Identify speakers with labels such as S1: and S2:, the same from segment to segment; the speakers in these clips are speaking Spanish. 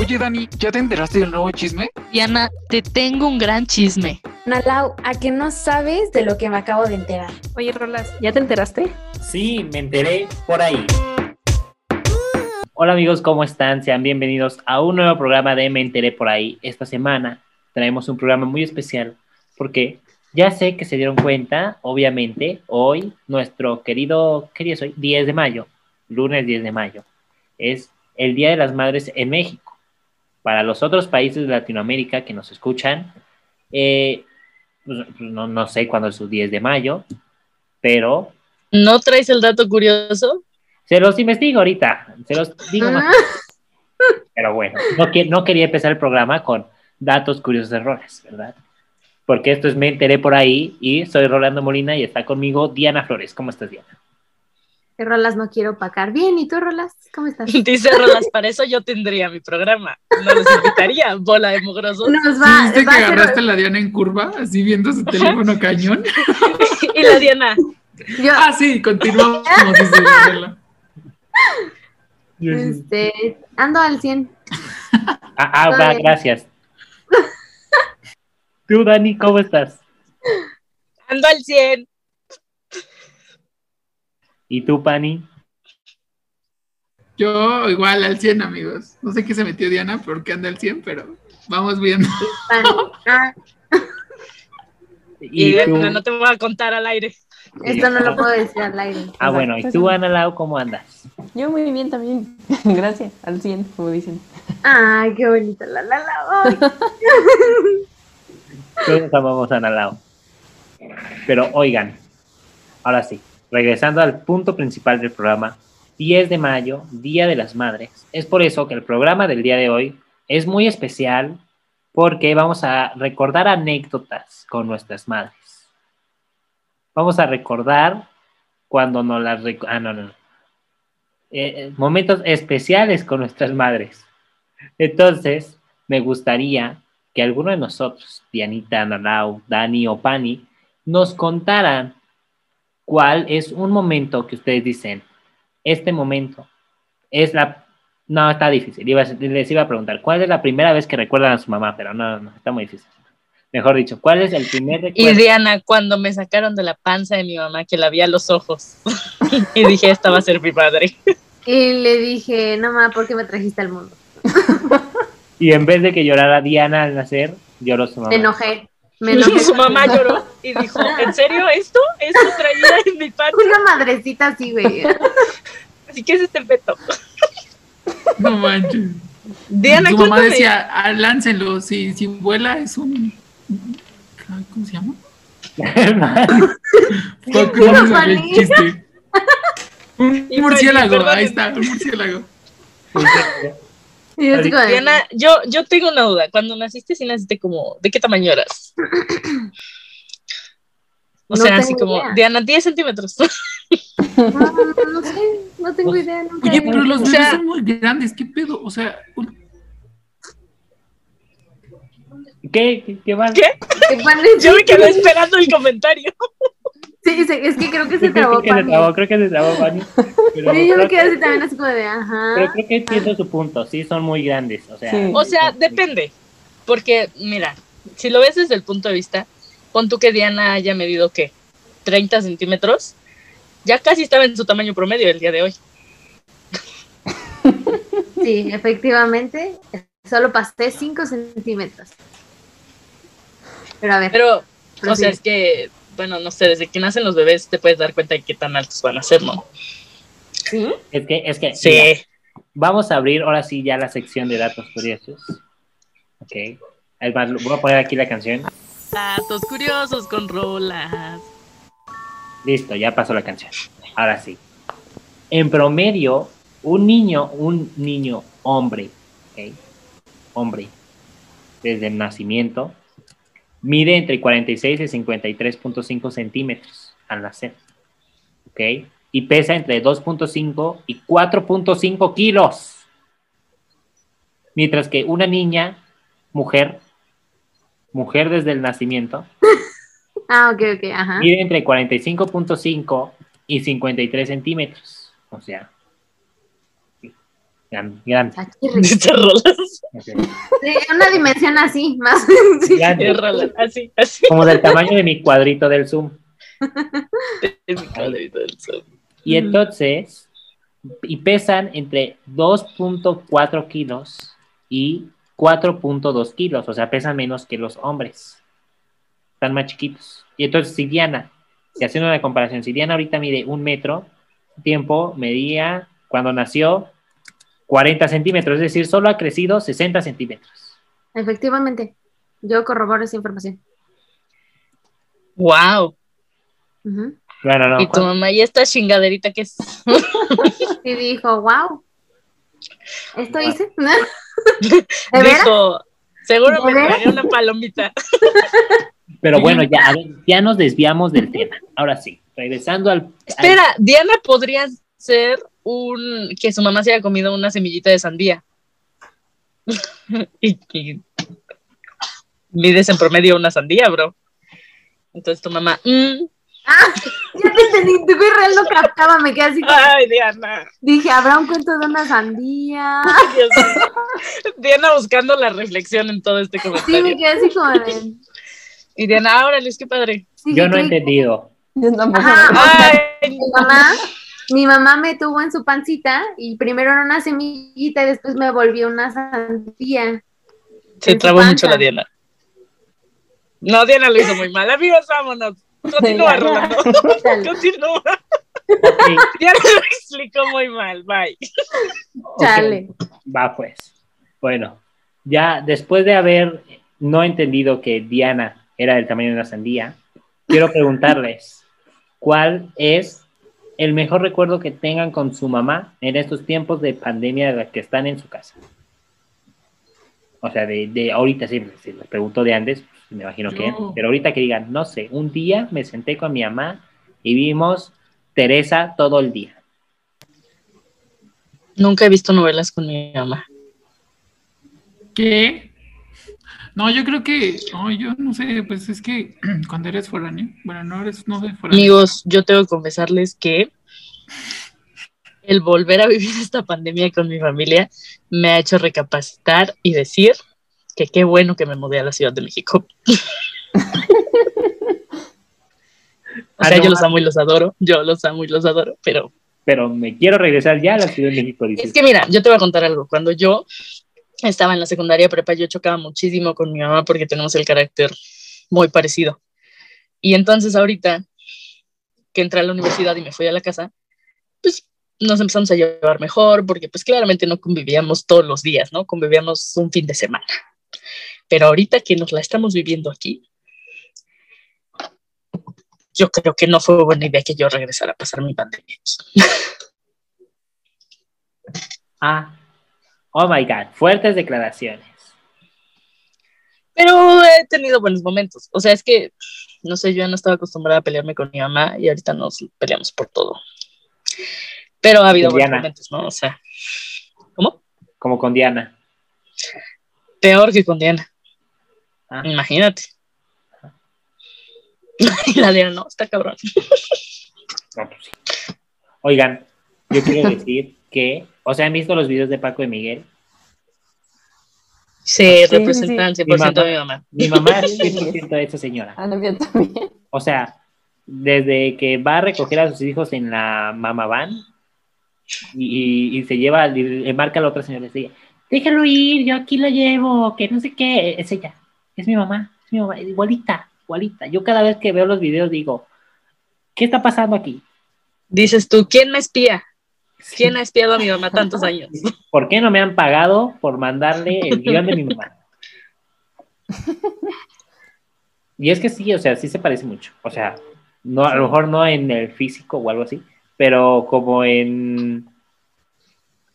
S1: Oye, Dani, ¿ya te enteraste del nuevo chisme?
S2: Diana, te tengo un gran chisme.
S3: Nalau, ¿a que no sabes de lo que me acabo de enterar?
S4: Oye, Rolas, ¿ya te enteraste?
S5: Sí, me enteré por ahí. Hola amigos, ¿cómo están? Sean bienvenidos a un nuevo programa de Me enteré por ahí. Esta semana traemos un programa muy especial porque ya sé que se dieron cuenta, obviamente, hoy, nuestro querido, ¿qué día es hoy? 10 de mayo, lunes 10 de mayo, es el Día de las Madres en México. Para los otros países de Latinoamérica que nos escuchan, eh, pues, no, no sé cuándo es su 10 de mayo, pero
S2: ¿No traes el dato curioso?
S5: se los investigo ahorita, se los digo más. Pero bueno, no, que- no quería empezar el programa con datos curiosos errores, ¿verdad? Porque esto es Me enteré por ahí y soy Rolando Molina y está conmigo Diana Flores. ¿Cómo estás, Diana?
S3: Que Rolas no quiero opacar. Bien, ¿y tú, Rolas? ¿Cómo estás?
S2: Dice Rolas, para eso yo tendría mi programa. No los invitaría, bola de mugrosos.
S3: Nos
S1: ¿Sí
S3: va,
S1: ¿Viste
S3: va
S1: que agarraste a la Diana en curva, así viendo su teléfono cañón?
S2: Y la Diana,
S3: yo,
S1: Ah, sí, continuamos.
S3: este, ando al 100.
S5: Ah, ah, va, gracias. Tú, Dani, ¿cómo estás?
S2: ando al 100.
S5: ¿Y tú, Pani?
S1: Yo igual al 100, amigos. No sé qué se metió Diana porque anda al 100, pero vamos viendo.
S3: Ah,
S2: Y,
S5: ¿Y tú?
S2: Diana, no te voy a contar al aire.
S3: esto no lo puedo decir al aire.
S5: Ah, bueno, ¿y tú, Ana Lau, cómo andas?
S4: Yo muy bien también. Gracias, al 100, como dicen.
S3: Ay, qué bonita la la la.
S5: Todos amamos a Ana Lau. Pero oigan, ahora sí, regresando al punto principal del programa, 10 de mayo, Día de las Madres. Es por eso que el programa del día de hoy es muy especial porque vamos a recordar anécdotas con nuestras madres. Vamos a recordar cuando nos las... Ah, no, no. Eh, eh, momentos especiales con nuestras madres. Entonces, me gustaría que alguno de nosotros, Dianita, Analau, Dani o Pani, nos contaran cuál es un momento que ustedes dicen, este momento es la... No, está difícil. Iba les iba a preguntar, ¿cuál es la primera vez que recuerdan a su mamá? Pero no, no, está muy difícil. Mejor dicho, ¿cuál es el primer
S2: Y
S5: recuerdo?
S2: Diana, cuando me sacaron de la panza de mi mamá, que la vi a los ojos, y dije, esta va a ser mi padre.
S3: Y le dije, no ma, ¿por qué me trajiste al mundo?
S5: Y en vez de que llorara Diana al nacer, lloró su mamá.
S3: Me enojé. Me enojé.
S2: Su mamá lloró y dijo, ¿en serio esto? ¿Esto traía en mi panza?
S3: Una madrecita así, güey.
S2: Así que es este peto.
S1: No manches.
S2: Diana,
S1: Su mamá decía, ah, láncenlo, si, si vuela es un... ¿Cómo se llama? ¿Cómo
S3: pedo,
S1: se llama el
S3: Fanny?
S1: chiste? Un
S2: Y
S1: murciélago, ahí está, un murciélago.
S2: Diana, yo, yo tengo una duda. Cuando naciste, sí naciste como, ¿de qué tamaño eras? O
S3: No
S2: sea, así como,
S3: idea.
S2: Diana, 10 centímetros.
S3: No, sé, no tengo idea. nunca
S1: Oye, pero los
S2: O
S1: bebés
S2: sea-
S1: son muy grandes, ¿qué pedo? O sea, un-
S5: ¿Qué? ¿Qué, qué más?
S2: ¿Qué? Yo me quedé esperando el comentario.
S3: Sí, sí, es que creo que se
S5: Creo
S3: trabó
S5: que se trabó, creo que se trabó, Fanny. Pero
S3: Sí, yo me
S5: creo
S3: quedé
S5: que-
S3: así también así como de, ajá.
S5: Pero creo que entiendo su punto, sí, son muy grandes, o sea...
S4: Sí.
S2: O sea, depende. Porque, mira, si lo ves desde el punto de vista, pon tú que Diana haya medido, ¿qué? 30 centímetros. Ya casi estaba en su tamaño promedio el día de hoy.
S3: Sí, efectivamente. Solo pasé 5 centímetros. Pero a ver,
S2: Pero, o sea, es que, bueno, no sé, desde que nacen los bebés te puedes dar cuenta de qué tan altos van a ser, ¿no?
S3: ¿sí?
S5: Es que, es que, mira,
S2: Sí.
S5: vamos a abrir ahora sí ya la sección de datos curiosos. Ok. Es más, voy a poner aquí la canción.
S2: Datos curiosos con rolas.
S5: Listo, ya pasó la canción. Ahora sí. En promedio, un niño, un niño hombre, ¿ok? Hombre, desde el nacimiento, mide entre 46 y 53.5 centímetros al nacer, ¿ok? Y pesa entre 2.5 y 4.5 kilos. Mientras que una niña, mujer, mujer desde el nacimiento,
S3: Ah, ok, ok, ajá.
S5: mide entre 45.5 y 53 centímetros. O sea, Gran-.
S3: Achirri.
S2: Estas rolas.
S3: Sí, una dimensión así, más. sí.
S2: Así, así.
S5: Como del tamaño de mi cuadrito del Zoom.
S2: Es mi cuadrito del sol.
S5: Y entonces, y pesan entre 2.4 kilos y 4.2 kilos, o sea, pesan menos que los hombres. Están más chiquitos. Y entonces, si Diana, si haciendo una comparación, si Diana ahorita mide un metro, tiempo medía, cuando nació, 40 centímetros, es decir, solo ha crecido 60 centímetros.
S3: Efectivamente. Yo corroboro esa información.
S2: Wow.
S5: Bueno, no,
S2: y tu mamá, ¿y esta chingaderita que es?
S3: Y dijo, wow. ¿Esto hice? ¿De?
S2: Dijo, seguro me
S3: ¿De veras?
S2: traeré una palomita.
S5: pero bueno, ya, a ver, ya nos desviamos del tema. Ahora sí, regresando al... al-
S2: Espera, Diana podría ser un que su mamá se haya comido una semillita de sandía. y, y mides en promedio una sandía, bro. Entonces tu mamá, mm,
S3: Ah, ya te entendí. Tu real lo captaba. Me quedé así. como-
S2: ay, Diana.
S3: Dije, ¿habrá un cuento de una sandía?
S2: Dios mío. Diana buscando la reflexión en todo este
S3: Sí,
S2: comentario.
S3: me quedé así como de.
S2: Y Diana, órale, qué padre.
S3: sí,
S5: yo no he
S3: ¿qué-
S5: entendido.
S4: Yo.
S3: Ajá.
S2: Ay,
S3: mamá, mi mamá me tuvo en su pancita y primero era una semillita y después me volvió una sandía.
S2: se trabó mucho la Diana. No, Diana lo hizo muy mal. Amigos, vámonos. Continúa,
S4: Ya.
S2: Rolando. Continúa.
S5: Ok,
S2: Diana lo explicó muy mal. Bye.
S3: chale.
S5: Va pues. Bueno, ya después de haber no entendido que Diana era del tamaño de una sandía, quiero preguntarles, ¿cuál es el mejor recuerdo que tengan con su mamá en estos tiempos de pandemia de la que están en su casa? O sea, de, de ahorita sí, si les pregunto de antes, pues, me imagino que, pero ahorita que digan, no sé, un día me senté con mi mamá y vimos Teresa todo el día.
S2: Nunca he visto novelas con mi mamá.
S1: ¿Qué? No, yo creo que, no, yo no sé, pues es que cuando eres foráneo, bueno, no eres, no soy foráneo.
S2: Amigos, yo tengo que confesarles que el volver a vivir esta pandemia con mi familia me ha hecho recapacitar y decir que qué bueno que me mudé a la Ciudad de México. O sea, yo los amo y los adoro, yo los amo y los adoro, pero
S5: Pero me quiero regresar ya a la Ciudad de México, dices.
S2: es que mira, yo te voy a contar algo. Cuando yo estaba en la secundaria prepa, yo chocaba muchísimo con mi mamá porque tenemos el carácter muy parecido. Y entonces ahorita que entré a la universidad y me fui a la casa, pues nos empezamos a llevar mejor porque pues claramente no convivíamos todos los días, ¿no? Convivíamos un fin de semana. Pero ahorita que nos la estamos viviendo aquí, yo creo que no fue buena idea que yo regresara a pasar mi pandemia. aquí.
S5: Ah, oh my God, fuertes declaraciones.
S2: Pero he tenido buenos momentos. O sea, es que, no sé, yo ya no estaba acostumbrada a pelearme con mi mamá y ahorita nos peleamos por todo. Pero ha habido buenos momentos, ¿no? O sea, ¿cómo?
S5: Como con Diana.
S2: Peor que con Diana.
S5: Ah.
S2: Imagínate. Y la Diana, no, está cabrón.
S5: No, pues sí. Oigan, yo quiero decir que, o sea, ¿han visto los videos de Paco y Miguel?
S2: Se
S4: sí,
S2: representan
S4: sí.
S2: 100%
S5: Mi
S2: de mi mamá.
S5: Mi mamá es 100% de esa señora.
S4: Ah, no, yo también.
S5: O sea, desde que va a recoger a sus hijos en la mamá van y, y se lleva, y le marca a la otra señora y dice, déjalo ir, yo aquí lo llevo, que no sé qué, es ella, es mi mamá, es mi mamá, igualita, igualita. Yo cada vez que veo los videos digo, ¿qué está pasando aquí?
S2: Dices tú, ¿quién me espía? ¿Quién ha espiado a mi mamá tantos años?
S5: ¿Por qué no me han pagado por mandarle el guion de mi mamá? Y es que sí, o sea, sí se parece mucho. O sea, no, a lo mejor no en el físico o algo así, pero como en,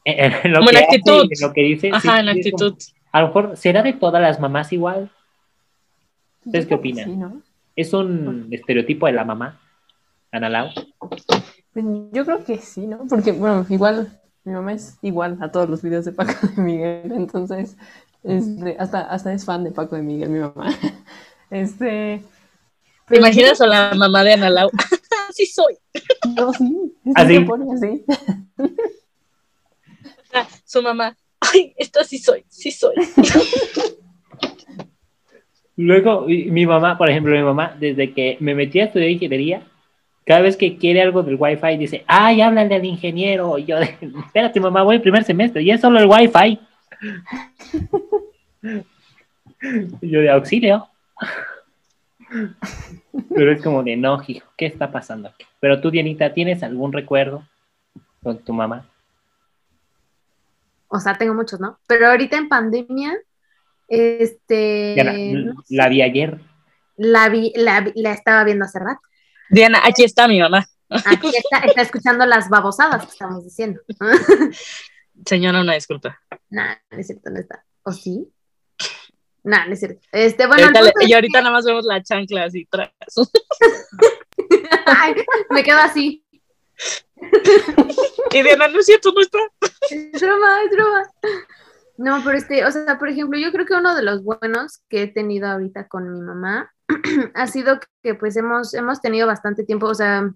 S5: en, en lo
S2: Como en
S5: que hace
S2: actitud.
S5: en lo que dice. sí,
S2: Ajá, en
S5: como-
S2: actitud.
S5: a lo mejor será de todas las mamás igual. ¿Ustedes qué opinan?
S4: Sí, ¿no?
S5: Es un estereotipo de la mamá, Ana Lau.
S4: Pues yo creo que sí, ¿no? Porque, bueno, igual, mi mamá es igual a todos los videos de Paco de Miguel, entonces, este, hasta, hasta es fan de Paco de Miguel, mi mamá. Este.
S2: ¿Te imaginas a la mamá de Ana Lau? Así soy.
S4: No, sí, sí
S5: Así.
S4: se pone así.
S2: su mamá, ay, esta sí soy, sí soy.
S5: Luego, mi mamá, por ejemplo, mi mamá, desde que me metí a estudiar ingeniería, cada vez que quiere algo del Wi-Fi dice, ay, háblale al ingeniero. Y yo, espérate, mamá, voy el primer semestre y es solo el Wi-Fi. Y yo de auxilio. Pero es como de, no, hijo, ¿qué está pasando aquí? Pero tú, Dianita, ¿tienes algún recuerdo con tu mamá?
S3: O sea, tengo muchos, ¿no? Pero ahorita en pandemia, este,
S5: Diana,
S3: no sé,
S5: la vi ayer.
S3: la vi, la, vi- la estaba viendo hace rato.
S2: Diana, aquí está mi mamá.
S3: Aquí está, está escuchando las babosadas que estamos diciendo.
S2: Señora, una disculpa.
S3: Nah, no es cierto, no está. ¿O sí? Nah, no es cierto. Este, bueno,
S2: Ahorita le- y ahorita nada más vemos la chancla así tras.
S3: Ay, me quedo así.
S2: Y Diana, no es cierto, no está.
S3: Es broma, es broma. No, pero este, o sea, por ejemplo, yo creo que uno de los buenos que he tenido ahorita con mi mamá ha sido que pues hemos, hemos tenido bastante tiempo, o sea,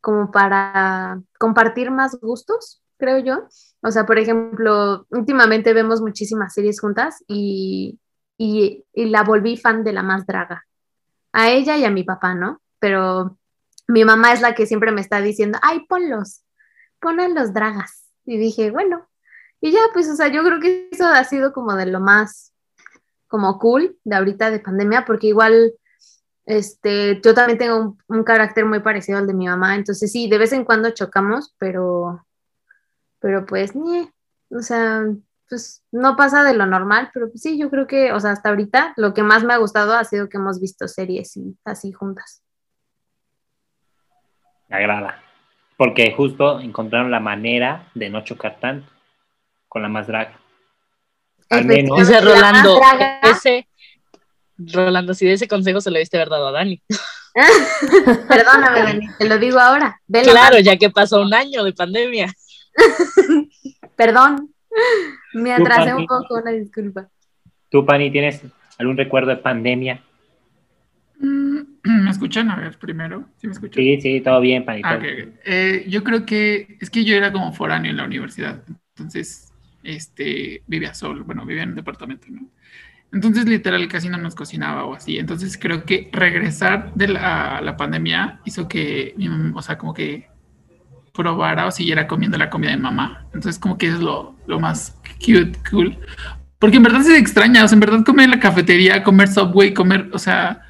S3: como para compartir más gustos, creo yo. O sea, por ejemplo, últimamente vemos muchísimas series juntas y, y, la volví fan de la más draga. A ella y a mi papá, ¿no? Pero mi mamá es la que siempre me está diciendo, ay, ponlos, pon a los dragas. Y dije, bueno, y ya, pues, o sea, yo creo que eso ha sido como de lo más, como cool de ahorita de pandemia, porque igual, este, yo también tengo un, un carácter muy parecido al de mi mamá, entonces sí, de vez en cuando chocamos, pero, pero pues, ni, o sea, pues no pasa de lo normal, pero pues sí, yo creo que, o sea, hasta ahorita lo que más me ha gustado ha sido que hemos visto series y así juntas.
S5: Me agrada. Porque justo encontraron la manera de no chocar tanto con la más draga. Al menos.
S2: Dice Rolando, ese. Rolando, si de ese consejo se lo diste verdad a Dani.
S3: Perdóname, Dani, te lo digo ahora.
S2: Claro, ya que pasó un año de pandemia.
S3: Perdón, me atrasé un poco, una disculpa.
S5: ¿Tú, Pani, tienes algún recuerdo de pandemia?
S1: Mm, ¿Me escuchan? A ver, primero. ¿Sí me escuchan?
S5: Sí, sí, todo bien, Pani.
S1: Ah,
S5: todo bien.
S1: Eh, yo creo que es que yo era como foráneo en la universidad, entonces este, vivía solo, bueno, vivía en un departamento, ¿no? Entonces, literal, casi no nos cocinaba o así. Entonces, creo que regresar de la, pandemia hizo que, mam- o sea, como que probara o siguiera comiendo la comida de mamá. Entonces, como que es lo, lo más cute, cool. Porque en verdad se extraña, o sea, en verdad comer en la cafetería, comer Subway, comer, o sea,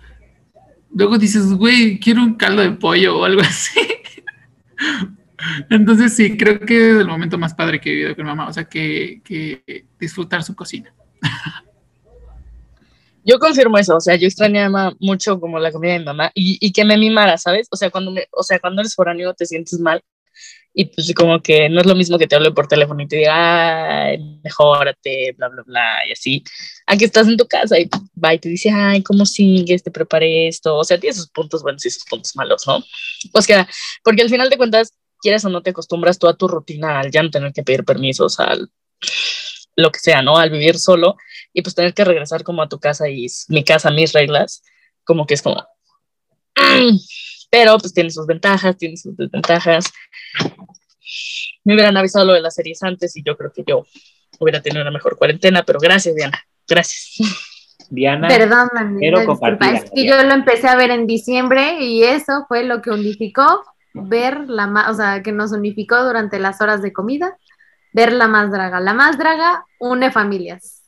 S1: luego dices, güey, quiero un caldo de pollo o algo así. Entonces sí, creo que es el momento más padre que he vivido con mamá, o sea, que, que disfrutar su cocina.
S2: Yo confirmo eso, o sea, yo extrañaba mucho como la comida de mi mamá y, y que me mimara, ¿sabes? O sea, cuando me, o sea, cuando eres foráneo te sientes mal y pues como que no es lo mismo que te hable por teléfono y te diga, ay, mejórate, bla, bla, bla, y así. Aquí estás en tu casa y va y te dice, ay, ¿cómo sigues? Te preparé esto. O sea, tiene sus puntos buenos y sus puntos malos, ¿no? Pues que, porque al final de cuentas, quieres o no te acostumbras tú a tu rutina, al ya no tener que pedir permisos, al lo que sea, ¿no? Al vivir solo y pues tener que regresar como a tu casa y mi casa, mis reglas, como que es como... Pero pues tiene sus ventajas, tiene sus desventajas. Me hubieran avisado lo de las series antes y yo creo que yo hubiera tenido una mejor cuarentena, pero gracias, Diana. Gracias.
S5: Diana,
S3: Perdón,
S5: quiero compartir
S3: Es que yo lo empecé a ver en diciembre y eso fue lo que unificó ver la más, o sea, que nos unificó durante las horas de comida, ver la más draga. La más draga une familias.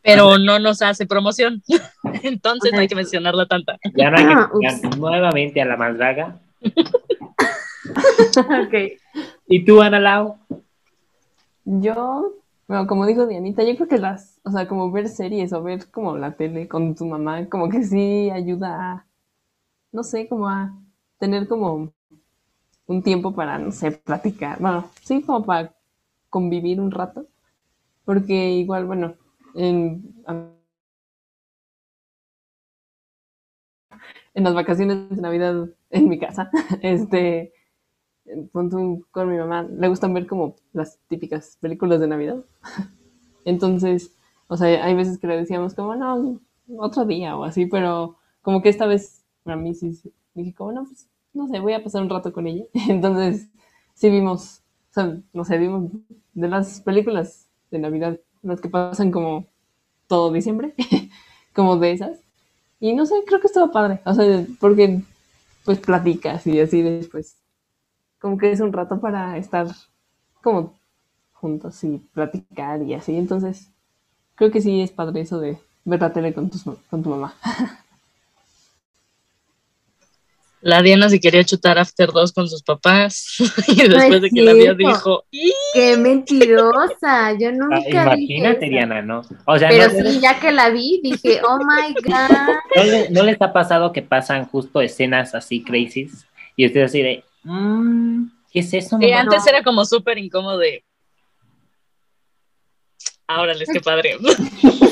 S2: Pero no nos hace promoción, entonces no hay que mencionarla tanta.
S5: ya no hay que
S3: Ah,
S5: nuevamente a la más draga.
S3: ok.
S5: ¿Y tú, Ana Lau?
S4: Yo, bueno, como dijo Dianita, yo creo que las, o sea, como ver series o ver como la tele con tu mamá, como que sí ayuda a, no sé, como a tener como un tiempo para, no sé, platicar, bueno, sí, como para convivir un rato, porque igual, bueno, en, en las vacaciones de Navidad en mi casa, este, con mi mamá, le gustan ver como las típicas películas de Navidad. Entonces, o sea, hay veces que le decíamos como, no, otro día o así, pero como que esta vez para mí sí sí, dije como, no, pues, no sé, voy a pasar un rato con ella. Entonces, sí vimos O sea, no sé, vimos de las películas de Navidad, las que pasan como todo diciembre, como de esas. Y no sé, creo que estuvo padre. O sea, porque pues platicas y así después. Como que es un rato para estar como juntos y platicar y así. Entonces, creo que sí es padre eso de ver la tele con, tus, con tu mamá.
S2: La Diana se quería chutar After 2 con sus papás y después de que la Diana dijo.
S3: Qué mentirosa, yo nunca
S5: Ah,
S3: dije
S5: imagínate,
S3: eso.
S5: Diana, ¿no? O sea,
S3: Pero
S5: no,
S3: sí, ya que la vi, dije, oh my god.
S5: ¿no, le- no les ha pasado que pasan justo escenas así crazy y ustedes así de, "Mm, ¿qué es eso?
S2: Y
S5: mamá?"
S2: antes era como súper incómodo de... Ahora les qué padre.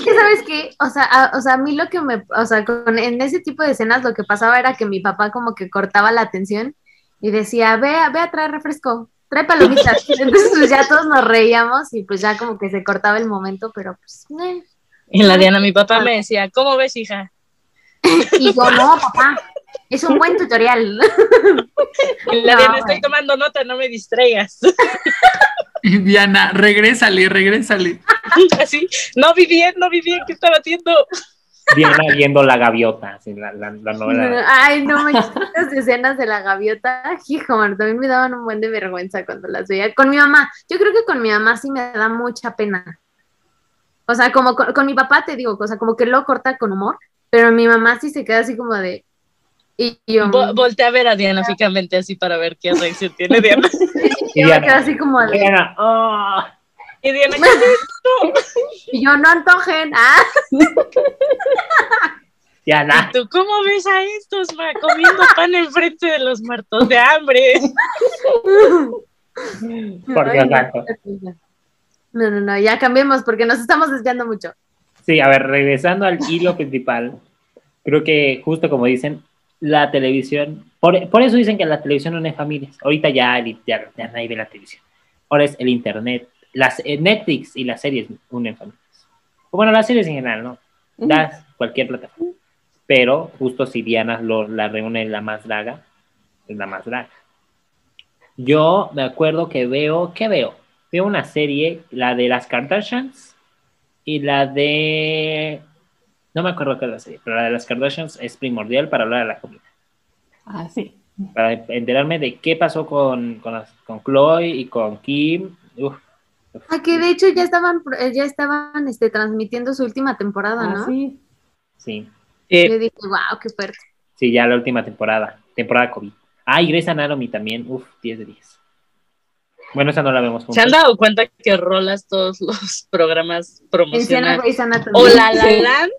S3: Es que, ¿sabes qué? O sea, a, o sea, a mí lo que me, o sea, con, en ese tipo de escenas lo que pasaba era que mi papá como que cortaba la atención y decía, ve, a- ve a traer refresco, trae palomitas. Entonces pues ya todos nos reíamos y pues ya como que se cortaba el momento, pero pues, eh.
S2: Y la Diana, mi papá me decía, ¿cómo ves, hija?
S3: Y yo, no, papá, es un buen tutorial.
S2: La
S3: No,
S2: Diana, estoy tomando nota, no me distraigas.
S1: Y Diana, regrésale, regrésale.
S2: Así, no vi bien, no vi bien, ¿qué estaba haciendo?
S5: Diana viendo la gaviota, así, la, la, la novela.
S3: Ay, no me estas escenas de la gaviota, hijo, también me daban un buen de vergüenza cuando las veía. Con mi mamá, yo creo que con mi mamá sí me da mucha pena. O sea, como con, con mi papá te digo, o sea, como que lo corta con humor, pero mi mamá sí se queda así como de. Y yo,
S2: Vo- volteé a ver a Diana fijamente así para ver qué reacción tiene Diana.
S5: Y
S3: yo me quedo
S5: Diana,
S3: así como de.
S5: Diana, "Oh".
S2: Y Diana, ¿qué es
S3: Y yo, no antojen. Ah,
S5: Diana,
S2: ¿Tú cómo ves a estos ma, comiendo pan enfrente de los muertos de hambre?
S5: por Dios
S3: no. No, no, no, ya cambiemos porque nos estamos desviando mucho.
S5: Sí, a ver, regresando al hilo principal, creo que justo como dicen, la televisión, por, por eso dicen que la televisión une familias. Ahorita ya, el- ya, ya nadie ve la televisión. Ahora es el internet, las eh, Netflix y las series unen familias. O bueno, las series en general, ¿no? Das cualquier plataforma. Pero justo si Diana lo, la reúne la más draga, es la más draga. Yo me acuerdo que veo, ¿qué veo? Veo una serie, la de las Kardashians y la de... No me acuerdo qué es la serie, pero la de las Kardashians es primordial para hablar de la comida.
S4: Ah, sí.
S5: Para enterarme de qué pasó con, con, las- con Chloe y con Kim. Uf,
S3: Ah, que de hecho ya estaban, eh, ya estaban este, transmitiendo su última temporada,
S4: Ah,
S3: ¿no?
S4: sí.
S5: sí,
S3: Yo dije, wow, qué fuerte.
S5: sí, ya la última temporada, temporada COVID. Ah, y Grey's Anatomy también, uf, 10 de 10. Bueno, esa no la vemos juntos.
S2: ¿Se han dado cuenta que rolas todos los programas
S3: Anatomy.
S2: O La La
S4: Sí.
S2: Land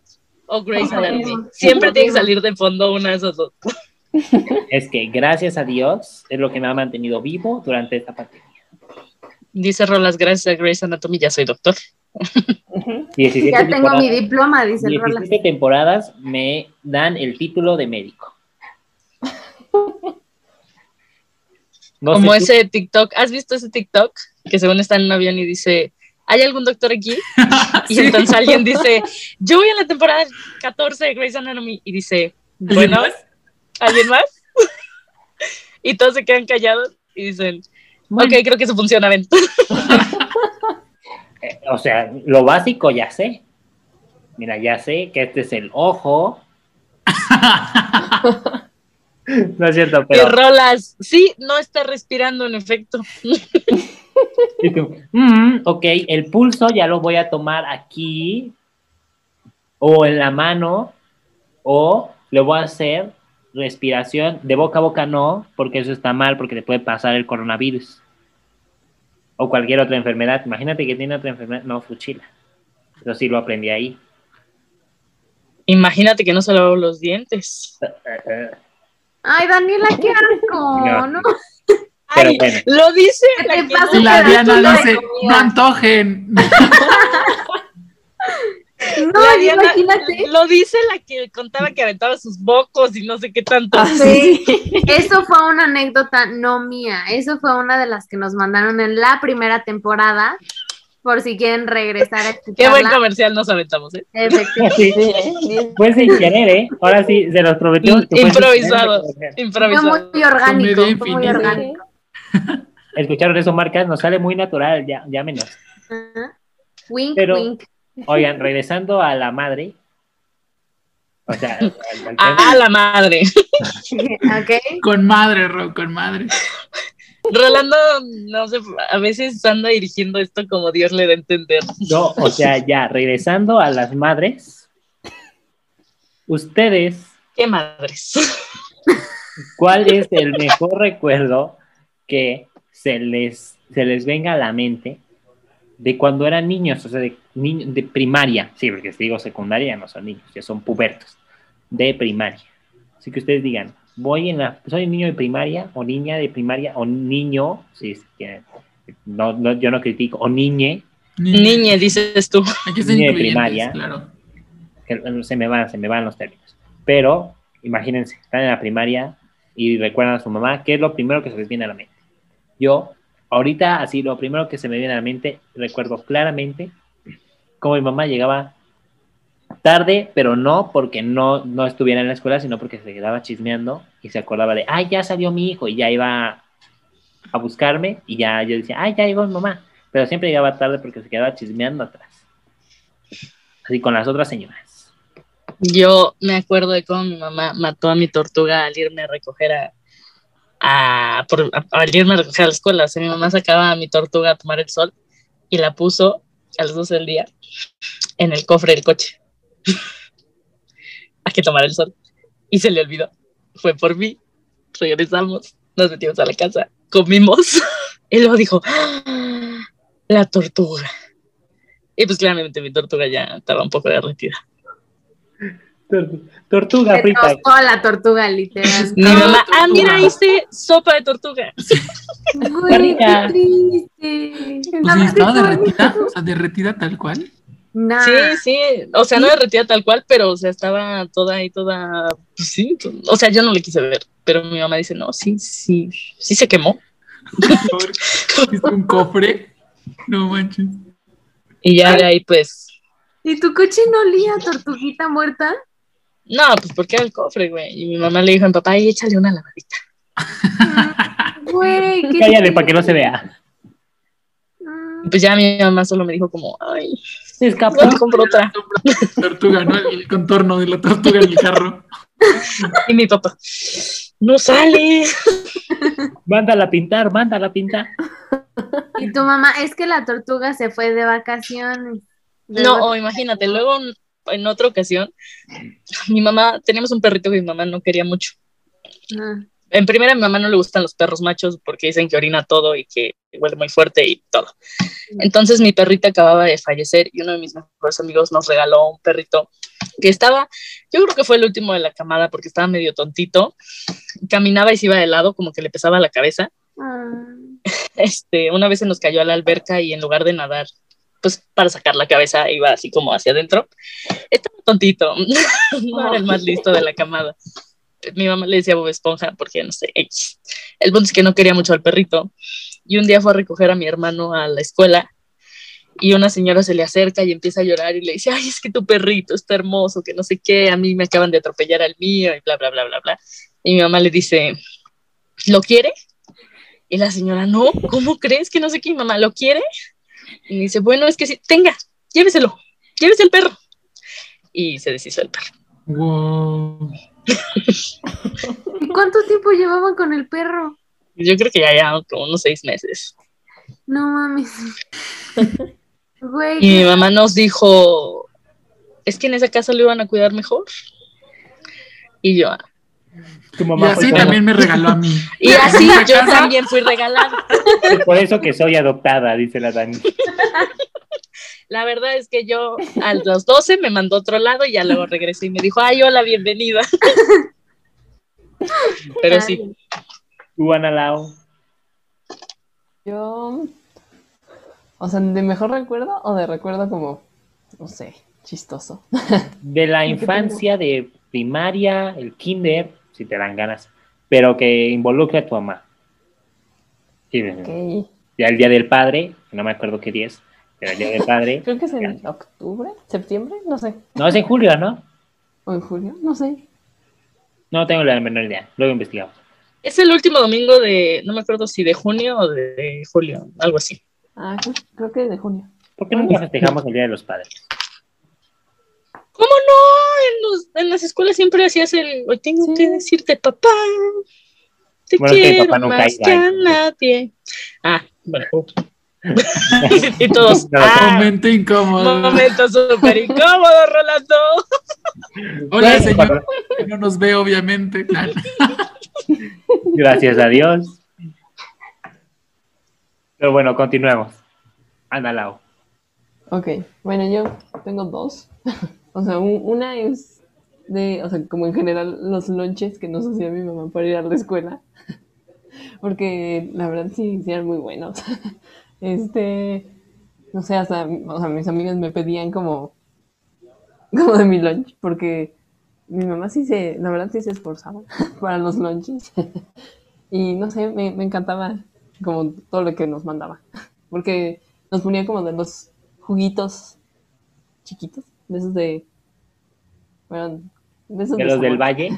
S2: o Grey's Anatomy. Siempre tiene que salir de fondo una de esas dos.
S5: Es que gracias a Dios es lo que me ha mantenido vivo durante esta pandemia.
S2: Dice Rolas, gracias a Grey's Anatomy ya soy doctor.
S5: 17
S3: Ya tengo mi diploma, dice el Rolas.
S5: 17 temporadas me dan el título de médico. No
S2: Como
S5: tú-
S2: ese TikTok. ¿Has visto ese TikTok? Que según está en un avión y dice, ¿hay algún doctor aquí? Y
S1: Sí.
S2: entonces alguien dice, yo voy a la temporada 14 de Grey's Anatomy. Y dice, bueno, ¿alguien más? y todos se quedan callados y dicen,
S1: Bueno.
S2: ok, creo que eso funciona, ven.
S5: O sea, lo básico ya sé. Mira, ya sé que este es el ojo. no es cierto,
S2: Y
S5: pero.
S2: Rolas, sí, no está respirando en efecto.
S5: y tú, mm, ok, el pulso ya lo voy a tomar aquí, o en la mano, o le voy a hacer respiración de boca a boca, no, porque eso está mal, porque le puede pasar el coronavirus. O cualquier otra enfermedad. Imagínate que tiene otra enfermedad. No, fuchila. Eso sí lo aprendí ahí.
S2: Imagínate que no se lavó los dientes.
S3: Ay, Daniela, qué asco,
S5: No.
S3: ¿no?
S5: Pero
S2: Ay,
S5: bueno.
S2: lo dice
S3: ¿Qué
S2: la
S3: te
S2: que
S3: pasa?
S2: no-
S1: La
S3: Pero
S1: Diana
S3: tú no
S1: dice,
S3: comías.
S1: no antojen.
S3: No,
S2: la Diana-
S3: imagínate.
S2: Lo dice la que contaba que aventaba sus bocos y no sé qué tanto.
S4: Ah,
S3: Sí, eso fue una anécdota no mía, eso fue una de las que nos mandaron en la primera temporada, por si quieren regresar a
S2: Qué buen
S3: escucharla.
S2: comercial nos aventamos, ¿eh?
S3: Efectivamente.
S5: Sí,
S4: Sí, ¿eh?
S5: Fue sin querer, ¿eh? Ahora sí, se los prometimos. que
S2: Improvisado.
S5: querer.
S3: Fue
S2: Improvisado.
S3: muy orgánico, fue muy orgánico.
S5: escucharon eso, marcas, nos sale muy natural, ya, llámenos.
S3: Ajá. Wink,
S5: Pero-
S3: wink.
S5: Oigan, regresando a la madre. O sea, al- al tema.
S2: Ah, la madre.
S3: ok.
S1: Con madre, Ro, con madre.
S2: Rolando, no sé, a veces anda dirigiendo esto como Dios le da a entender.
S5: No, o sea, ya, regresando a las madres. Ustedes,
S2: ¿Qué madres?
S5: ¿cuál es el mejor recuerdo que se les, se les venga a la mente de cuando eran niños? O sea, de, ni- de primaria. Sí, porque si digo secundaria ya no son niños, ya son pubertos. De primaria. Así que ustedes digan, voy en la, soy niño de primaria o niña de primaria o niño, si es que no, no, yo no critico, o niñe,
S2: Niñe, dices tú.
S5: Niña de primaria.
S1: claro.
S5: que se me van, se me van los términos. Pero imagínense, están en la primaria y recuerdan a su mamá, ¿qué es lo primero que se les viene a la mente? Yo, ahorita, así, lo primero que se me viene a la mente, recuerdo claramente cómo mi mamá llegaba tarde, pero no porque no, no estuviera en la escuela, sino porque se quedaba chismeando y se acordaba de, ay, ya salió mi hijo, y ya iba a buscarme, y ya yo decía, ay, ya llegó mi mamá, pero siempre llegaba tarde porque se quedaba chismeando atrás. Así con las otras señoras.
S2: Yo me acuerdo de cómo mi mamá mató a mi tortuga al irme a recoger a, a, por- a- al irme a recoger a la escuela. Mi mamá sacaba a mi tortuga a tomar el sol y la puso a las 12 del día en el cofre del coche. a que tomar el sol. Y se le olvidó. Fue por mí. Regresamos, nos metimos a la casa, comimos. y luego dijo, "Ah, la tortuga. Y pues claramente mi tortuga ya estaba un poco derretida.
S5: Tortuga
S3: Se
S5: frita.
S3: tostó la tortuga, literal.
S2: Mi
S1: No,
S2: mamá, ah, mira, hice sopa de tortuga.
S3: Qué
S5: Rica.
S3: triste.
S1: Pues sí, estaba derretida, o sea, derretida tal cual.
S3: Nah.
S2: Sí, sí, o sea, no derretida tal cual, pero o sea, estaba toda ahí, toda, pues sí, o sea, yo no le quise ver, pero mi mamá dice, no, sí, sí, sí se quemó.
S1: ¿Viste un cofre? No manches.
S2: Y ya de ahí, pues,
S3: ¿Y tu coche no olía tortuguita muerta?
S2: No, pues porque era el cofre, güey. Y mi mamá le dijo a mi papá, ay, échale una lavadita.
S3: Güey, qué
S5: Cállale para que no se vea.
S2: Y pues ya mi mamá solo me dijo como, ay,
S5: Se escapó.
S2: no compro otra.
S1: Tortuga, ¿no? El contorno de la tortuga en el carro.
S2: Y mi papá, no sale.
S5: Mándala a pintar, mándala a pintar.
S3: Y tu mamá, es que la tortuga se fue de vacaciones. De
S2: No,
S3: vac-
S2: o imagínate, luego en- otra ocasión, mi mamá, teníamos un perrito que mi mamá no quería mucho.
S3: Ah,
S2: En primera, a mi mamá no le gustan los perros machos porque dicen que orina todo y que huele muy fuerte y todo. Entonces mi perrita acababa de fallecer y uno de mis mejores amigos nos regaló un perrito que estaba, yo creo que fue el último de la camada porque estaba medio tontito, caminaba y se iba de lado como que le pesaba la cabeza.
S3: ah.
S2: Este, una vez se nos cayó a la alberca y en lugar de nadar, pues para sacar la cabeza iba así como hacia adentro. Estaba tontito, no era el más listo de la camada. Mi mamá le decía Bob Esponja porque no sé, X. El punto es que no quería mucho al perrito. Y un día fue a recoger a mi hermano a la escuela y una señora se le acerca y empieza a llorar y le dice, ay, es que tu perrito está hermoso, que no sé qué, a mí me acaban de atropellar al mío y bla, bla, bla, bla, bla. Y mi mamá le dice, ¿lo quiere? Y la señora, no, ¿cómo crees que no sé qué? Mi mamá, ¿lo quiere? Y dice, bueno, es que sí, tenga, lléveselo, llévese el perro. Y se deshizo el perro.
S1: Wow.
S3: ¿Y cuánto tiempo llevaban con el perro?
S2: Yo creo que ya ya como unos seis meses.
S3: No mames. Güey,
S2: Y mi mamá nos dijo, es que en esa casa lo iban a cuidar mejor. Y yo, "Ah".
S5: Tu
S1: Y así
S5: fue
S1: también me regaló a mí.
S2: y así
S1: ¿En la
S2: yo
S1: casa?
S2: también fui regalada.
S5: Por eso que soy adoptada, dice la Dani.
S2: La verdad es que yo a los 12 me mandó a otro lado y ya luego regresé y me dijo, ay, hola, bienvenida. Pero sí,
S5: Tú, Ana Lau.
S4: Yo. O sea, ¿de mejor recuerdo o de recuerdo como, no sé, chistoso?
S5: De la
S4: ¿Qué
S5: infancia de primaria, el kinder, si te dan ganas, pero que involucre a tu mamá. Sí,
S4: Ok.
S5: Ya el día del padre, no me acuerdo qué día es, pero el día del padre.
S4: Creo que es en octubre, septiembre, no sé.
S5: No, es en julio, ¿no?
S4: O en julio, no sé.
S5: No tengo la menor idea, luego investigamos.
S2: Es el último domingo de, no me acuerdo si de junio o de julio, algo así.
S4: Ah, creo, creo que de junio.
S5: ¿Por qué nunca festejamos el Día de los Padres?
S2: ¿Cómo no? En, los- en las escuelas siempre hacías el, hoy tengo
S4: Sí.
S2: que decirte papá, te
S5: Bueno,
S2: quiero
S5: papá
S2: más que a nadie. Ah, bueno. y todos,
S5: No
S2: ah,
S1: Momento incómodo.
S2: momento súper incómodo, Rolando.
S1: Hola,
S5: Bueno,
S1: señor. No nos ve, obviamente.
S5: Gracias a Dios. Pero bueno, continuemos. Anda, Lau.
S4: Ok, bueno, yo tengo dos. O sea, un- una es de, o sea, como en general los lunches que nos hacía mi mamá para ir a la escuela. Porque la verdad sí, sí eran muy buenos. este, no sé, hasta, o sea, mis amigas me pedían como, como de mi lunch, porque mi mamá sí se, la verdad sí se esforzaba para los lunches. y no sé, me, me encantaba como todo lo que nos mandaba. Porque nos ponía como de los juguitos chiquitos, de esos de. Bueno, de esos
S5: De
S4: de
S5: los del. Valle.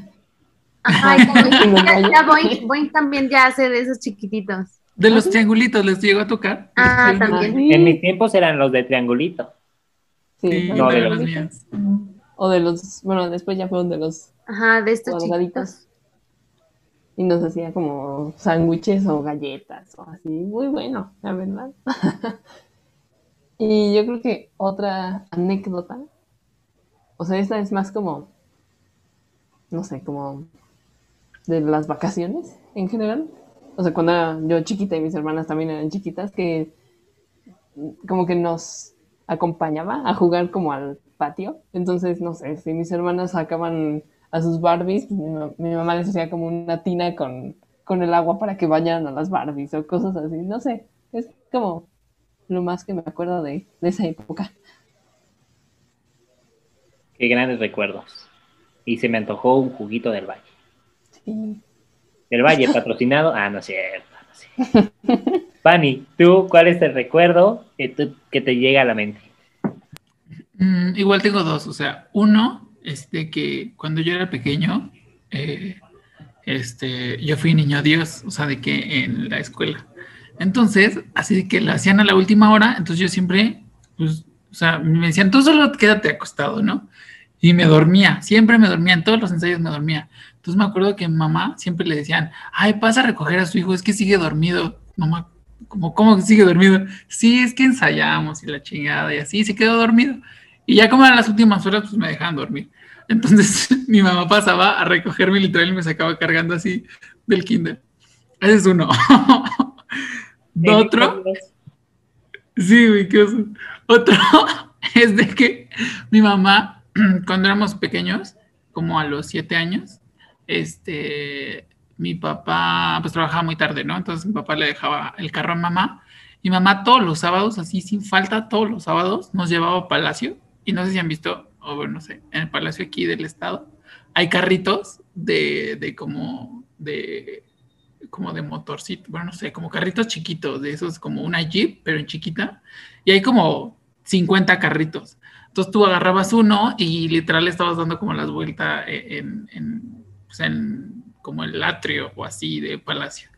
S3: Ajá, ya, ya también ya hace de esos chiquititos.
S1: De los triangulitos, ¿les llegó a tocar?
S3: Ah,
S1: Sí,
S3: también.
S4: Sí,
S5: En mis tiempos eran los de triangulito.
S4: sí,
S5: No, de los
S1: los míos.
S4: O de los. Bueno, después ya fueron de los
S3: Ajá, de estos
S4: cuadraditos.
S3: chiquitos.
S4: Y nos hacía como sándwiches o galletas o así. Muy bueno, la verdad. y yo creo que otra anécdota. O sea, esta es más como. No sé, como. De las vacaciones en general. O sea, cuando era yo chiquita y mis hermanas también eran chiquitas, que como que nos acompañaba a jugar como al patio. Entonces, no sé, si mis hermanas sacaban a sus Barbies, pues, mi, mi mamá les hacía como una tina con, con el agua para que bañaran a las Barbies o cosas así. No sé, es como lo más que me acuerdo de, de esa época.
S5: Qué grandes recuerdos. Y se me antojó un juguito del Valle.
S4: Sí.
S5: Del Valle patrocinado. Ah, no es cierto. No es cierto. Fanny, ¿tú cuál es el recuerdo que, tú- que te llega a la mente?
S1: Mm, igual tengo dos, o sea, uno es de que cuando yo era pequeño, eh, este, yo fui niño Dios, o sea, de que en la escuela. Entonces, así de que lo hacían a la última hora, entonces yo siempre, pues, o sea, me decían, tú solo quédate acostado, ¿no? Y me dormía, siempre me dormía, en todos los ensayos me dormía. Entonces me acuerdo que mamá siempre le decían, ay, pasa a recoger a su hijo, es que sigue dormido. Mamá, como, ¿cómo que sigue dormido? Sí, es que ensayamos y la chingada y así, se quedó dormido. Y ya como eran las últimas horas, pues me dejaban dormir. Entonces mi mamá pasaba a recogerme literal y me sacaba cargando así del kinder. Ese es uno. Otro, sí, güey, qué. Otro es de que mi mamá, cuando éramos pequeños, como a los siete años, este, mi papá pues trabajaba muy tarde, ¿no? Entonces mi papá le dejaba el carro a mamá y mamá todos los sábados, así sin falta, todos los sábados nos llevaba a Palacio y no sé si han visto, o bueno, no sé, en el Palacio aquí del Estado hay carritos de, de como de como de motorcito, bueno, no sé, como carritos chiquitos, de esos como una Jeep, pero en chiquita, y hay como 50 carritos. Entonces tú agarrabas uno y literal estabas dando como las vueltas en, en, pues en como el atrio o así de palacio.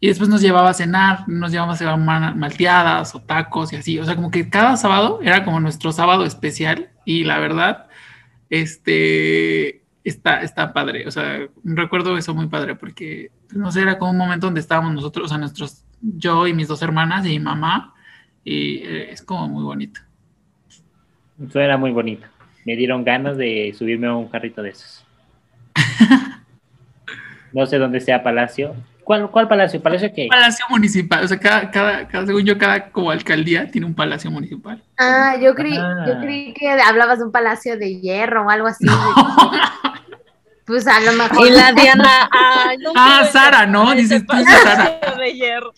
S1: Y después nos llevaba a cenar, nos llevaba a cenar malteadas o tacos y así. O sea, como que cada sábado era como nuestro sábado especial y la verdad, este, está, está padre. O sea, recuerdo eso muy padre porque, pues, no sé, era como un momento donde estábamos nosotros, o sea, nuestros, yo y mis dos hermanas y mi mamá, y eh, es como muy bonito.
S5: Suena muy bonito. Me dieron ganas de subirme a un carrito de esos. No sé dónde sea Palacio. ¿Cuál, cuál Palacio? ¿Palacio qué?
S1: Palacio municipal, o sea, cada, cada, cada, según yo, cada como alcaldía tiene un palacio municipal.
S3: Ah, yo creí,
S5: Ah.
S3: yo creí que hablabas de un palacio de hierro o algo así. Pues a lo mejor.
S2: Y la Diana, ay, no
S1: Ah, Sara, ¿no? Dices tú, Sara.
S2: de hierro.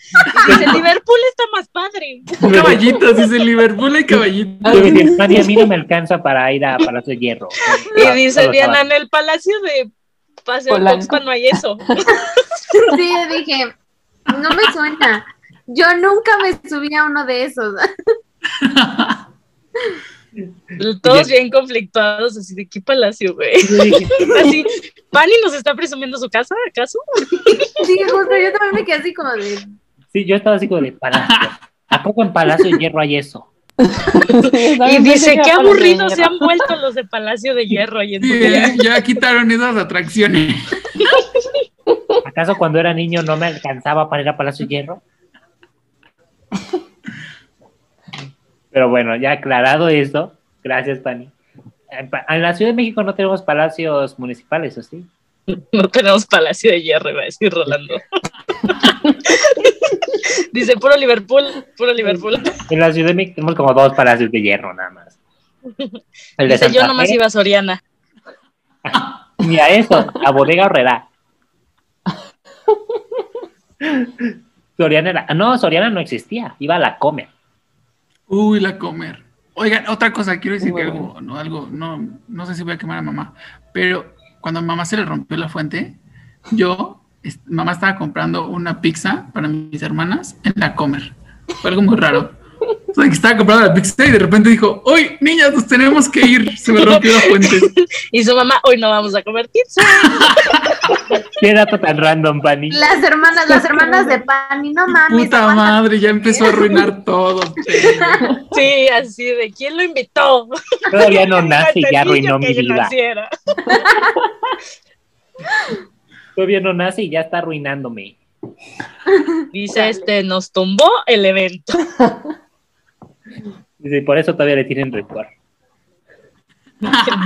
S2: Y dice, Liverpool está más padre.
S1: Caballitos, dice Liverpool hay caballitos.
S5: Fanny, a mí no me alcanza para ir a Palacio de Hierro.
S2: Y dice Diana, en el palacio de Paseo. Poxpan no hay eso.
S3: Sí, yo dije, no me suena. Yo nunca me subí a uno de esos.
S2: Todos bien conflictuados, así de qué palacio, güey. Así, ¿Pani nos está presumiendo su casa, acaso?
S3: Sí, justo, yo también me quedé así como de.
S5: Sí, yo estaba así como de palacio. ¿A poco en Palacio de Hierro hay eso?
S2: Y dice, qué aburridos se han vuelto los de Palacio de Hierro. Y
S1: Sí, ya, ya quitaron esas atracciones.
S5: ¿Acaso cuando era niño no me alcanzaba para ir a Palacio de Hierro? Pero bueno, ya aclarado esto, gracias, Pani. En la Ciudad de México no tenemos palacios municipales, ¿o sí?
S2: No tenemos Palacio de Hierro, iba a decir Rolando. Dice, puro Liverpool, puro Liverpool.
S5: En la Ciudad de México tenemos como dos palacios de hierro, nada más. El de
S2: Dice, yo nomás
S5: Fe,
S2: iba a Soriana.
S5: Ni a eso, a Bodega Horrera. Soriana era. No, Soriana no existía, iba a la Comer.
S1: Uy, la comer. Oigan, otra cosa, quiero decir que algo, no, algo, no, no sé si voy a quemar a mamá, pero cuando a mamá se le rompió la fuente, yo, mamá estaba comprando una pizza para mis hermanas en la comer. Fue algo muy raro. O sea, que estaba comprando la pizza y de repente dijo, ¡Uy, niñas, nos tenemos que ir! Se me rompió la fuente.
S2: Y su mamá, hoy no vamos a comer pizza.
S5: Qué dato tan random, Pani.
S3: Las hermanas, las hermanas de Pani, no mames.
S1: Puta
S3: aguanta.
S1: madre, ya empezó a arruinar todo.
S2: Sí, así de, ¿quién lo invitó?
S5: Todavía no nace y ya arruinó mi vida.
S2: naciera.
S5: Todavía no nace y ya está arruinándome.
S2: Dice, este, nos tumbó el evento.
S5: Dice, por eso todavía le tienen rencor.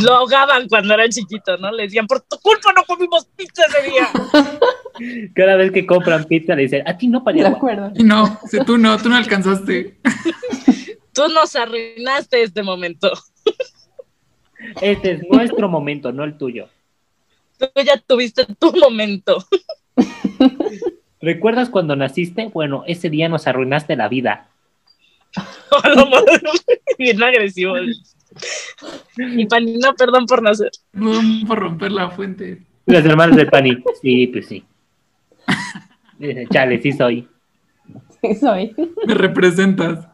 S2: Lo ahogaban cuando eran chiquitos, ¿no? Le decían, por tu culpa no comimos pizza ese día.
S5: Cada vez que compran pizza le dicen, a ti no,
S4: De
S5: Paniagua.
S4: acuerdo.
S1: Y no, si tú no, tú no alcanzaste.
S2: Tú nos arruinaste este momento.
S5: Este es nuestro momento, no el tuyo.
S2: Tú ya tuviste tu momento.
S5: ¿Recuerdas cuando naciste? Bueno, ese día nos arruinaste la vida.
S2: A la madre, Bien agresivo. Y Pani, no, perdón por nacer.
S1: Perdón por romper la fuente.
S5: Las hermanas del Pani. Sí, pues sí. Chale, sí soy.
S4: Sí, soy.
S1: Me representas.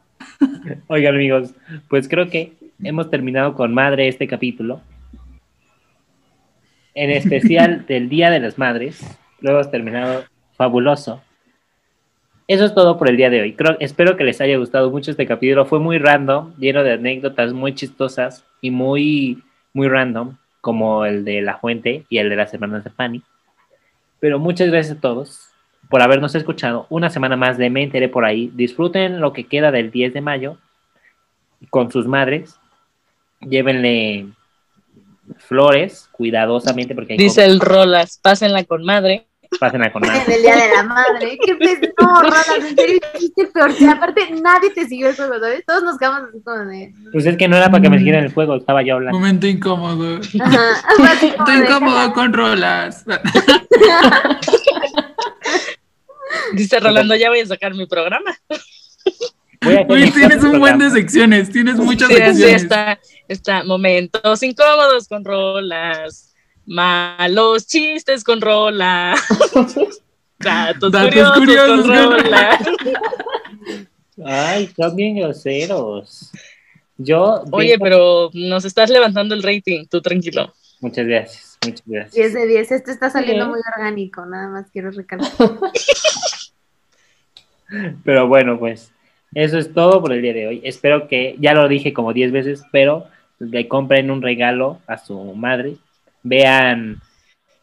S5: Oigan, amigos, pues creo que hemos terminado con madre este capítulo. En especial del Día de las Madres. Lo hemos terminado fabuloso. Eso es todo por el día de hoy. Creo, espero que les haya gustado mucho este capítulo. Fue muy random, lleno de anécdotas muy chistosas y muy, muy random, como el de la fuente y el de las hermanas de Fanny. Pero muchas gracias a todos por habernos escuchado. Una semana más de Me Enteré por ahí. Disfruten lo que queda del 10 de mayo con sus madres. Llévenle flores cuidadosamente porque hay
S2: Dice el Rolas, pásenla con madre.
S5: Pásenla con madre.
S3: En el día de la madre. ¿Qué pes- No, Rolas, en serio hiciste peor. Y aparte, nadie te siguió el juego, ¿sabes? Todos nos quedamos así como de.
S5: Pues es que no era para que me siguieran el juego, estaba yo hablando.
S1: Momento incómodo.
S3: Ajá.
S1: Estoy incómodo con rolas.
S2: Dice Rolando, ya voy a sacar mi programa.
S5: Mi
S1: tienes un buen de secciones, tienes muchas
S2: Sí, sí,
S1: secciones.
S2: está, está. Momentos incómodos con Rolas. Malos chistes con Rolas. Datos,
S1: Datos
S2: curiosos,
S1: curiosos
S2: con Rolas.
S5: Ay, son bien groseros. Yo.
S2: Oye, pero nos estás levantando el rating, tú tranquilo.
S5: Muchas gracias, muchas gracias.
S3: 10 de 10. Esto está saliendo
S4: Sí.
S3: muy orgánico, nada más quiero recalcar.
S5: Pero bueno, pues eso es todo por el día de hoy. Espero que, ya lo dije como 10 veces, pero le compren un regalo a su madre. Vean,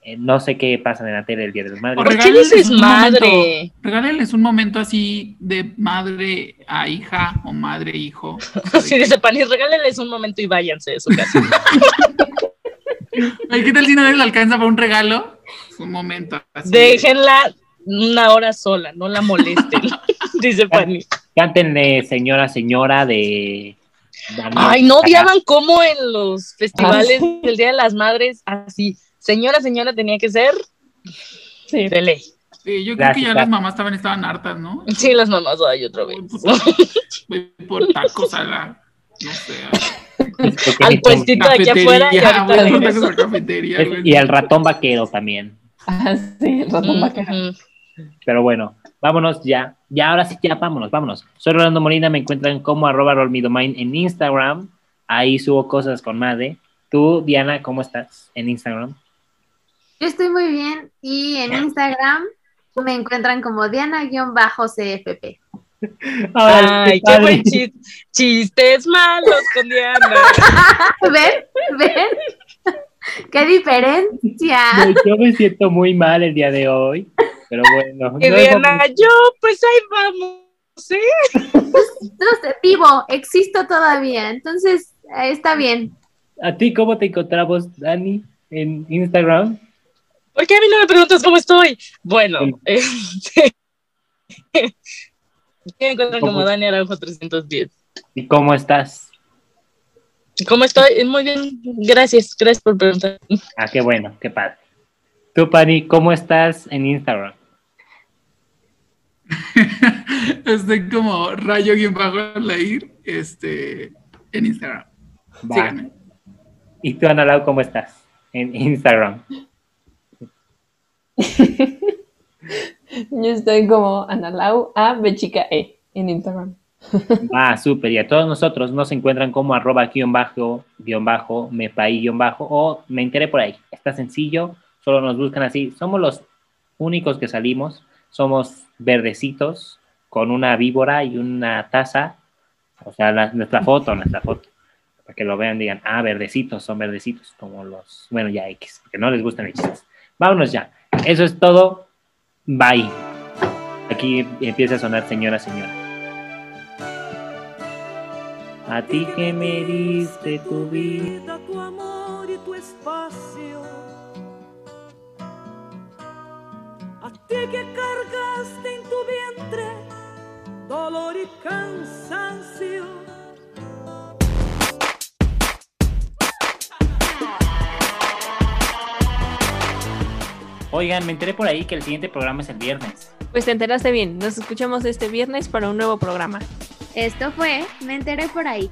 S5: eh, no sé qué pasa en la tele el día de las madres.
S1: O
S2: ¿Por qué dices madre?
S1: momento- regálenles un momento así de madre a hija o madre a hijo.
S2: Si dice Pani, regálenles un momento y váyanse de su casa.
S1: ¿Qué tal si nadie le alcanza para un regalo? Un momento. así.
S2: Déjenla una hora sola, no la molesten. Dice Pani.
S5: Cántenle señora, señora de...
S2: Ay, ¿no odiaban cómo en los festivales
S4: Ah, sí.
S2: del Día de las Madres, así, señora, señora, tenía que ser
S4: Sí.
S2: de ley?
S1: Sí, yo creo que ya las mamás también estaban hartas, ¿no?
S2: Sí, las mamás, ay, otra vez.
S1: Voy por tacos a la. No sé.
S2: Al puestito de aquí afuera y
S1: Cafetería,
S2: ahorita
S1: voy por
S2: regreso.
S1: tacos a la cafetería.
S5: es-
S1: güey.
S5: y al ratón vaquero también.
S4: Ah, sí, el ratón vaquero.
S2: Ujú.
S5: Pero bueno, vámonos ya. Ya, ahora sí, ya, vámonos, vámonos. Soy Rolando Molina, me encuentran como arroba rollmedomind en Instagram. Ahí subo cosas con Made. Tú, Diana, ¿cómo estás en Instagram?
S3: Yo estoy muy bien y en Instagram me encuentran como Diana-CFP.
S2: Ay, qué buen chiste. Chistes malos con Diana.
S3: ¿Ven? ¿Ven? ¡Qué diferencia!
S5: Yo me siento muy mal el día de hoy, pero bueno.
S2: Y Diana, yo, pues ahí vamos, ¿sí?
S3: Entonces, vivo, existo todavía, entonces eh, está bien.
S5: ¿A ti cómo te encontramos, Dani, en Instagram?
S2: ¿Por qué a mí no me preguntas cómo estoy? Bueno, este... me encuentran como Dani Araujo 310.
S5: ¿Y cómo estás?
S2: ¿Cómo estoy? Muy bien, gracias, gracias por preguntar.
S5: Ah, qué bueno, qué padre. Tú, Pani, ¿cómo estás en Instagram?
S1: Estoy como rayo guion bajo leer este, en Instagram.
S5: Síganme. ¿Y tú, Analao, cómo estás en Instagram?
S4: Yo estoy como Analau A Bechica E en Instagram.
S5: Ah, súper. Y a todos nosotros nos encuentran como arroba guion bajo, guion bajo, mepaí guion bajo o me enteré por ahí. Está sencillo, solo nos buscan así. Somos los únicos que salimos. Somos verdecitos con una víbora y una taza. O sea, nuestra foto, nuestra foto. Para que lo vean, digan, ah, verdecitos, son verdecitos, como los, bueno, ya X, porque no les gustan chistes. Vámonos ya. Eso es todo. Bye. Aquí empieza a sonar señora, señora. A ti que me diste tu vida, tu amor y tu espacio. Ti que cargaste en tu vientre dolor y cansancio. Oigan, me enteré por ahí que el siguiente programa es el viernes.
S4: Pues te enteraste bien. Nos escuchamos este viernes para un nuevo programa.
S3: Esto fue Me enteré por ahí.